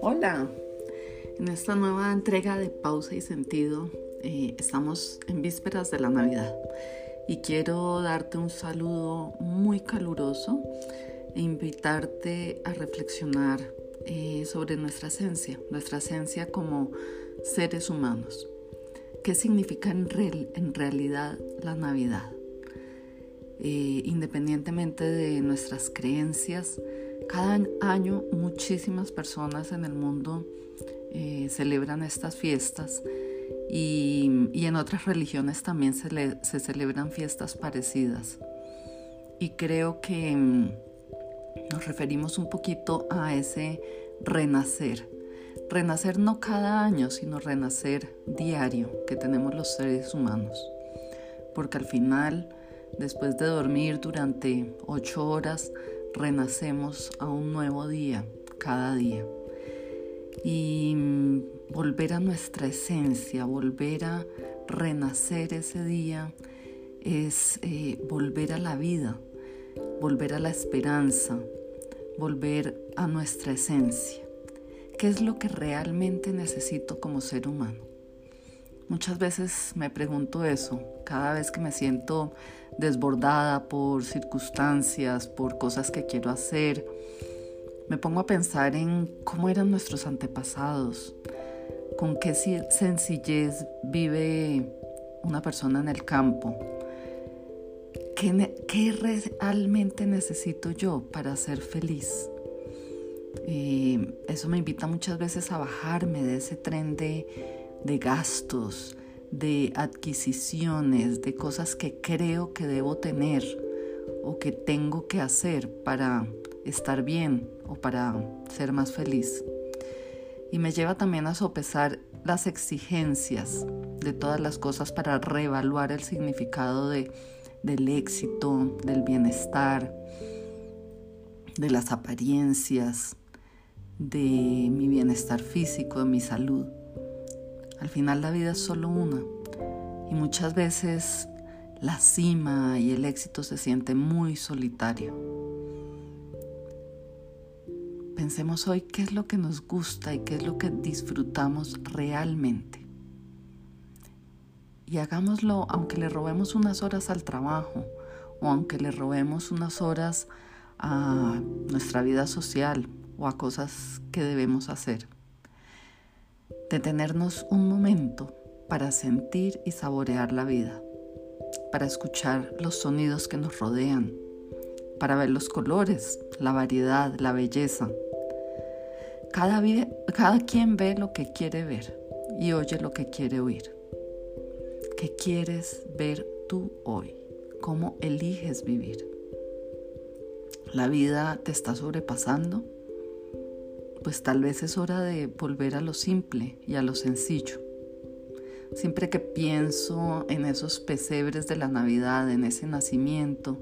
Hola, en esta nueva entrega de Pausa y Sentido eh, estamos en vísperas de la Navidad y quiero darte un saludo muy caluroso e invitarte a reflexionar eh, sobre nuestra esencia, nuestra esencia como seres humanos. ¿Qué significa en, en realidad la Navidad? Eh, independientemente de nuestras creencias, cada año muchísimas personas en el mundo eh, celebran estas fiestas y, en otras religiones también se, se, celebran fiestas parecidas. Y creo que mm, nos referimos un poquito a ese renacer. Renacer no cada año, sino renacer diario que tenemos los seres humanos. Porque al final Después de dormir durante ocho horas, renacemos a un nuevo día, cada día. Y mm, volver a nuestra esencia, volver a renacer ese día, es eh, volver a la vida, volver a la esperanza, volver a nuestra esencia. ¿Qué es lo que realmente necesito como ser humano? Muchas veces me pregunto eso, cada vez que me siento desbordada por circunstancias, por cosas que quiero hacer. Me pongo a pensar en cómo eran nuestros antepasados, con qué sencillez vive una persona en el campo. ¿Qué, realmente necesito yo para ser feliz? Eh, eso me invita muchas veces a bajarme de ese tren de, de gastos, de adquisiciones, de cosas que creo que debo tener o que tengo que hacer para estar bien o para ser más feliz. Y me lleva también a sopesar las exigencias de todas las cosas para reevaluar el significado de, del éxito, del bienestar, de las apariencias, de mi bienestar físico, de mi salud. Al final la vida es solo una y muchas veces la cima y el éxito se siente muy solitario. Pensemos hoy qué es lo que nos gusta y qué es lo que disfrutamos realmente. Y hagámoslo aunque le robemos unas horas al trabajo o aunque le robemos unas horas a nuestra vida social o a cosas que debemos hacer detenernos un momento para sentir y saborear la vida, para escuchar los sonidos que nos rodean, para ver los colores, la variedad, la belleza. Cada, quien ve lo que quiere ver y oye lo que quiere oír. ¿Qué quieres ver tú hoy? ¿Cómo eliges vivir? ¿La vida te está sobrepasando? Pues tal vez es hora de volver a lo simple y a lo sencillo. Siempre que pienso en esos pesebres de la Navidad, en ese nacimiento,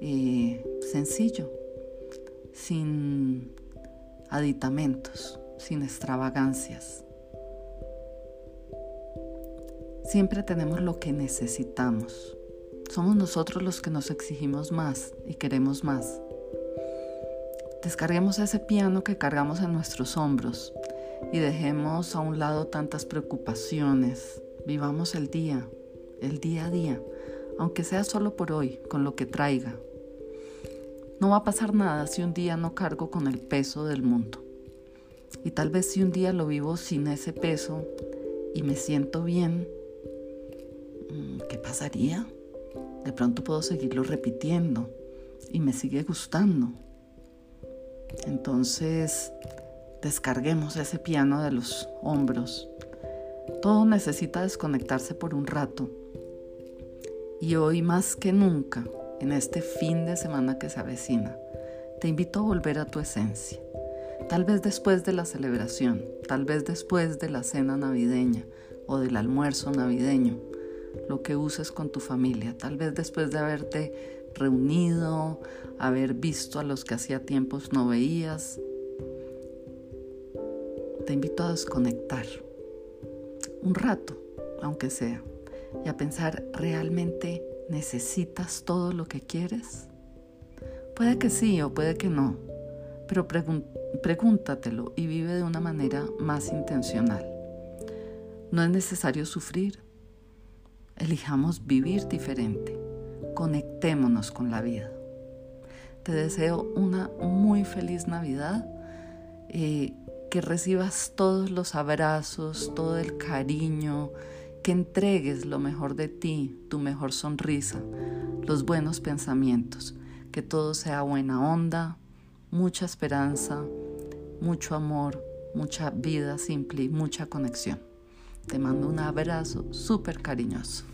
eh, sencillo, sin aditamentos, sin extravagancias. Siempre tenemos lo que necesitamos. Somos nosotros los que nos exigimos más y queremos más. Descarguemos ese piano que cargamos en nuestros hombros y dejemos a un lado tantas preocupaciones. Vivamos el día, el día a día, aunque sea solo por hoy, con lo que traiga. No va a pasar nada si un día no cargo con el peso del mundo. Y tal vez si un día lo vivo sin ese peso y me siento bien, mm, ¿qué pasaría? De pronto puedo seguirlo repitiendo y me sigue gustando. Entonces, descarguemos ese piano de los hombros. Todo necesita desconectarse por un rato. Y hoy más que nunca, en este fin de semana que se avecina, te invito a volver a tu esencia. Tal vez después de la celebración, tal vez después de la cena navideña o del almuerzo navideño, lo que uses con tu familia, tal vez después de haberte reunido, haber visto a los que hacía tiempos no veías. Te invito a desconectar un rato, aunque sea, y a pensar, ¿realmente necesitas todo lo que quieres? Puede que sí o puede que no, pero pregúntatelo y vive de una manera más intencional. No es necesario sufrir. Elijamos vivir diferente. Conectémonos con la vida. Te deseo una muy feliz Navidad. Eh, que recibas todos los abrazos, todo el cariño, que entregues lo mejor de ti, tu mejor sonrisa, los buenos pensamientos, que todo sea buena onda, mucha esperanza, mucho amor, mucha vida simple y mucha conexión. Te mando un abrazo súper cariñoso.